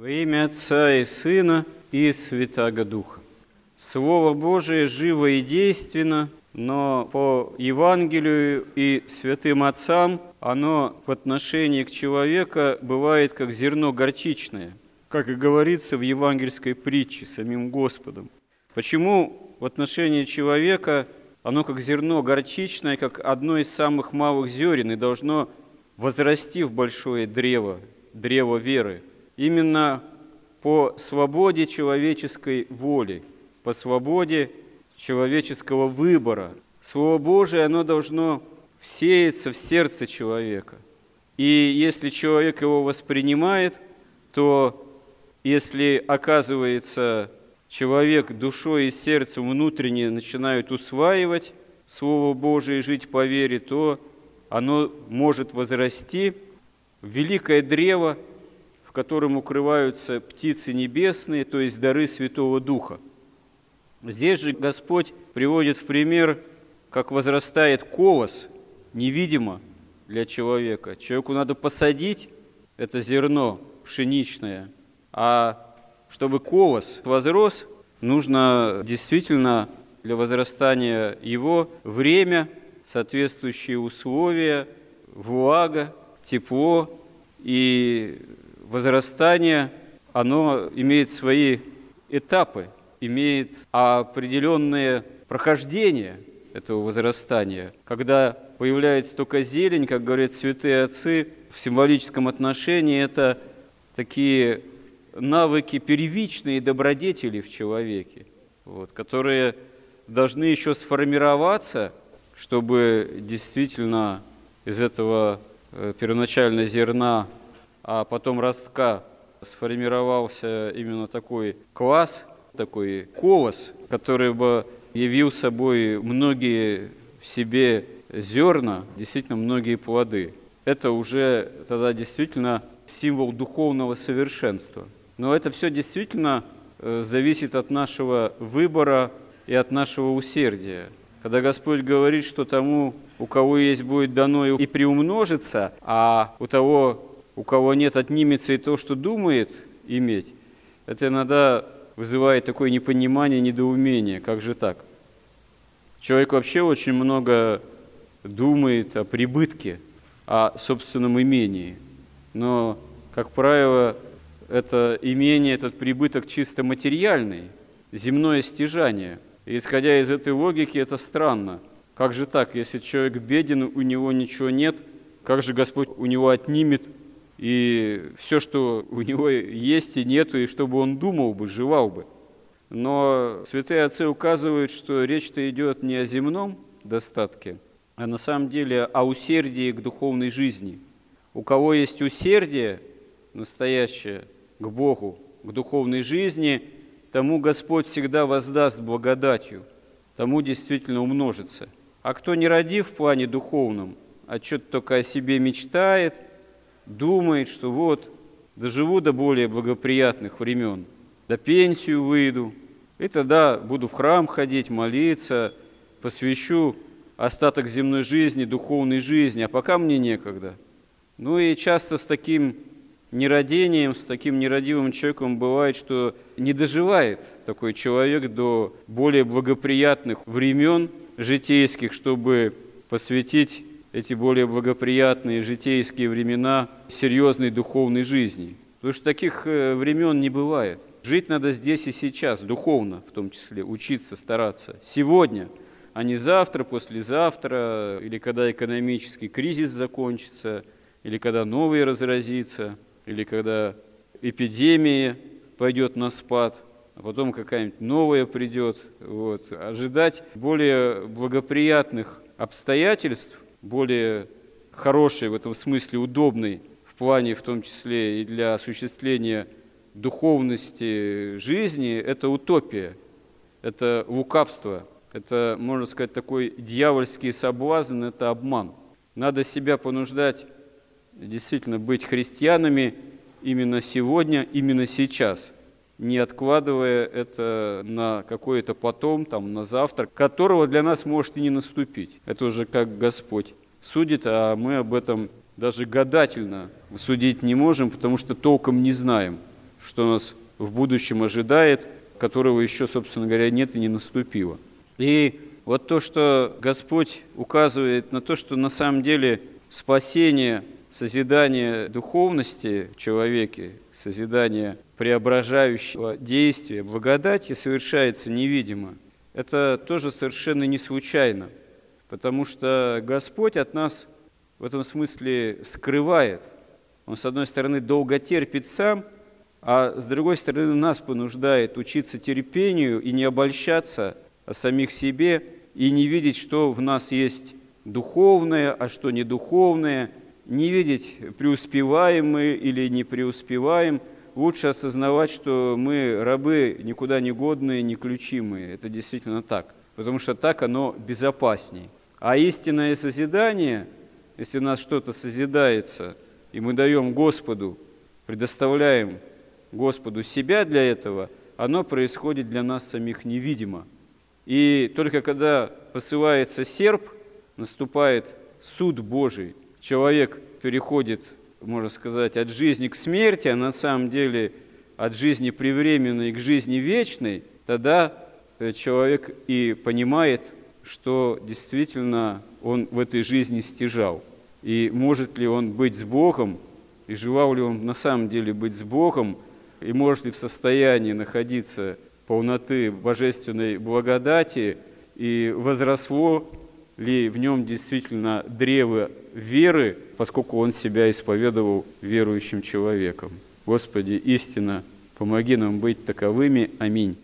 Во имя Отца и Сына и Святаго Духа. Слово Божие живо и действенно, но по Евангелию и святым отцам оно в отношении к человеку бывает как зерно горчичное, как и говорится в евангельской притче самим Господом. Почему в отношении человека оно как зерно горчичное, как одно из самых малых зерен и должно возрасти в большое древо, древо веры – именно по свободе человеческой воли, по свободе человеческого выбора. Слово Божие, оно должно всеяться в сердце человека. И если человек его воспринимает, то если оказывается человек душой и сердцем внутренне начинают усваивать Слово Божие и жить по вере, то оно может возрасти в великое древо в котором укрываются птицы небесные, то есть дары Святого Духа. Здесь же Господь приводит в пример, как возрастает колос невидимо для человека. Человеку надо посадить это зерно пшеничное, а чтобы колос возрос, нужно действительно для возрастания его время, соответствующие условия, влага, тепло и возрастание, оно имеет свои этапы, имеет определенные прохождения этого возрастания. Когда появляется только зелень, как говорят святые отцы, в символическом отношении это такие навыки первичные добродетели в человеке, вот, которые должны еще сформироваться, чтобы действительно из этого э, первоначального зерна а потом ростка сформировался именно такой класс, такой колос, который бы явил собой многие в себе зерна, действительно многие плоды. Это уже тогда действительно символ духовного совершенства. Но это все действительно э, зависит от нашего выбора и от нашего усердия. Когда Господь говорит, что тому, у кого есть, будет дано и приумножится, а у того, у кого нет, отнимется и то, что думает иметь, это иногда вызывает такое непонимание, недоумение. Как же так? Человек вообще очень много думает о прибытке, о собственном имении. Но, как правило, это имение, этот прибыток чисто материальный, земное стяжание. И исходя из этой логики, это странно. Как же так, если человек беден, у него ничего нет, как же Господь у него отнимет и все, что у него есть и нету, и чтобы он думал бы, жевал бы. Но святые отцы указывают, что речь-то идет не о земном достатке, а на самом деле о усердии к духовной жизни. У кого есть усердие настоящее к Богу, к духовной жизни, тому Господь всегда воздаст благодатью, тому действительно умножится. А кто не родив в плане духовном, а что-то только о себе мечтает – думает, что вот доживу до более благоприятных времен, до пенсию выйду, и тогда буду в храм ходить, молиться, посвящу остаток земной жизни, духовной жизни, а пока мне некогда. Ну и часто с таким нерадением, с таким нерадивым человеком бывает, что не доживает такой человек до более благоприятных времен житейских, чтобы посвятить эти более благоприятные житейские времена серьезной духовной жизни. Потому что таких э, времен не бывает. Жить надо здесь и сейчас, духовно в том числе, учиться, стараться. Сегодня, а не завтра, послезавтра, или когда экономический кризис закончится, или когда новый разразится, или когда эпидемия пойдет на спад, а потом какая-нибудь новая придет. Вот. Ожидать более благоприятных обстоятельств более хороший, в этом смысле удобный, в плане в том числе и для осуществления духовности жизни, это утопия, это лукавство, это, можно сказать, такой дьявольский соблазн, это обман. Надо себя понуждать действительно быть христианами именно сегодня, именно сейчас, не откладывая это на какое-то потом, там, на завтра, которого для нас может и не наступить. Это уже как Господь судит, а мы об этом даже гадательно судить не можем, потому что толком не знаем. что нас в будущем ожидает, которого еще, собственно говоря, нет и не наступило. И вот то, что Господь указывает на то, что на самом деле спасение, созидание духовности в человеке, созидание преображающего действия, благодати совершается невидимо. Это тоже совершенно не случайно, потому что Господь от нас в этом смысле скрывает. Он, с одной стороны, долго терпит сам, а с другой стороны, нас понуждает учиться терпению и не обольщаться о самих себе, и не видеть, что в нас есть духовное, а что не духовное, не видеть, преуспеваем мы или не преуспеваем, лучше осознавать, что мы рабы никуда не годные, не ключимые. Это действительно так, потому что так оно безопасней. А истинное созидание, если у нас что-то созидается, и мы даем Господу, предоставляем Господу себя для этого, оно происходит для нас самих невидимо. И только когда посылается серп, наступает суд Божий, человек переходит, можно сказать, от жизни к смерти, а на самом деле от жизни привременной к жизни вечной, тогда э, человек и понимает, что действительно он в этой жизни стяжал. И может ли он быть с Богом, и желал ли он на самом деле быть с Богом, и может ли в состоянии находиться полноты божественной благодати, и возросло ли в нем действительно древо веры, поскольку он себя исповедовал верующим человеком. Господи, истина, помоги нам быть таковыми. Аминь.